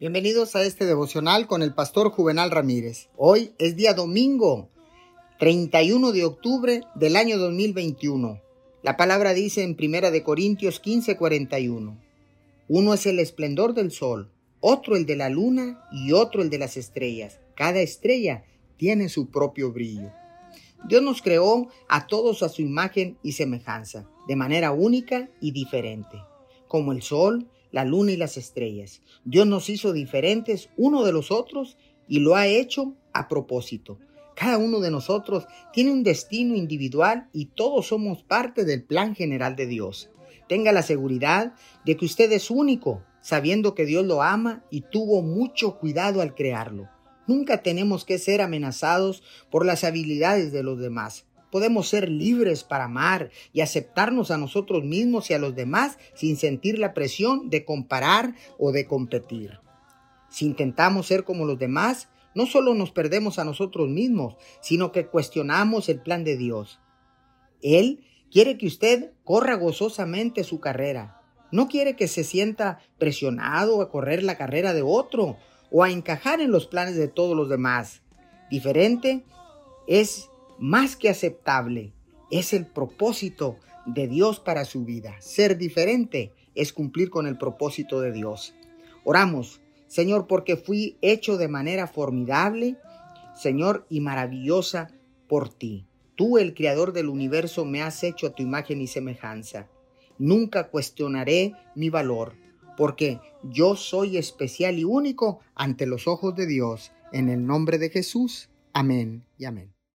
Bienvenidos a este devocional con el pastor Juvenal Ramírez. Hoy es día domingo, 31 de octubre del año 2021. La palabra dice en Primera de Corintios 15:41. Uno es el esplendor del sol, otro el de la luna y otro el de las estrellas. Cada estrella tiene su propio brillo. Dios nos creó a todos a su imagen y semejanza, de manera única y diferente, como el sol, la luna y las estrellas. Dios nos hizo diferentes uno de los otros y lo ha hecho a propósito. Cada uno de nosotros tiene un destino individual y todos somos parte del plan general de Dios. Tenga la seguridad de que usted es único, sabiendo que Dios lo ama y tuvo mucho cuidado al crearlo. Nunca tenemos que ser amenazados por las habilidades de los demás. Podemos ser libres para amar y aceptarnos a nosotros mismos y a los demás sin sentir la presión de comparar o de competir. Si intentamos ser como los demás, no solo nos perdemos a nosotros mismos, sino que cuestionamos el plan de Dios. Él quiere que usted corra gozosamente su carrera. No quiere que se sienta presionado a correr la carrera de otro o a encajar en los planes de todos los demás. Diferente es más que aceptable. Es el propósito de Dios para su vida. Ser diferente es cumplir con el propósito de Dios. Oramos, Señor, porque fui hecho de manera formidable, Señor, y maravillosa por ti. Tú, el creador del universo, me has hecho a tu imagen y semejanza. Nunca cuestionaré mi valor, porque yo soy especial y único ante los ojos de Dios. En el nombre de Jesús. Amén y amén.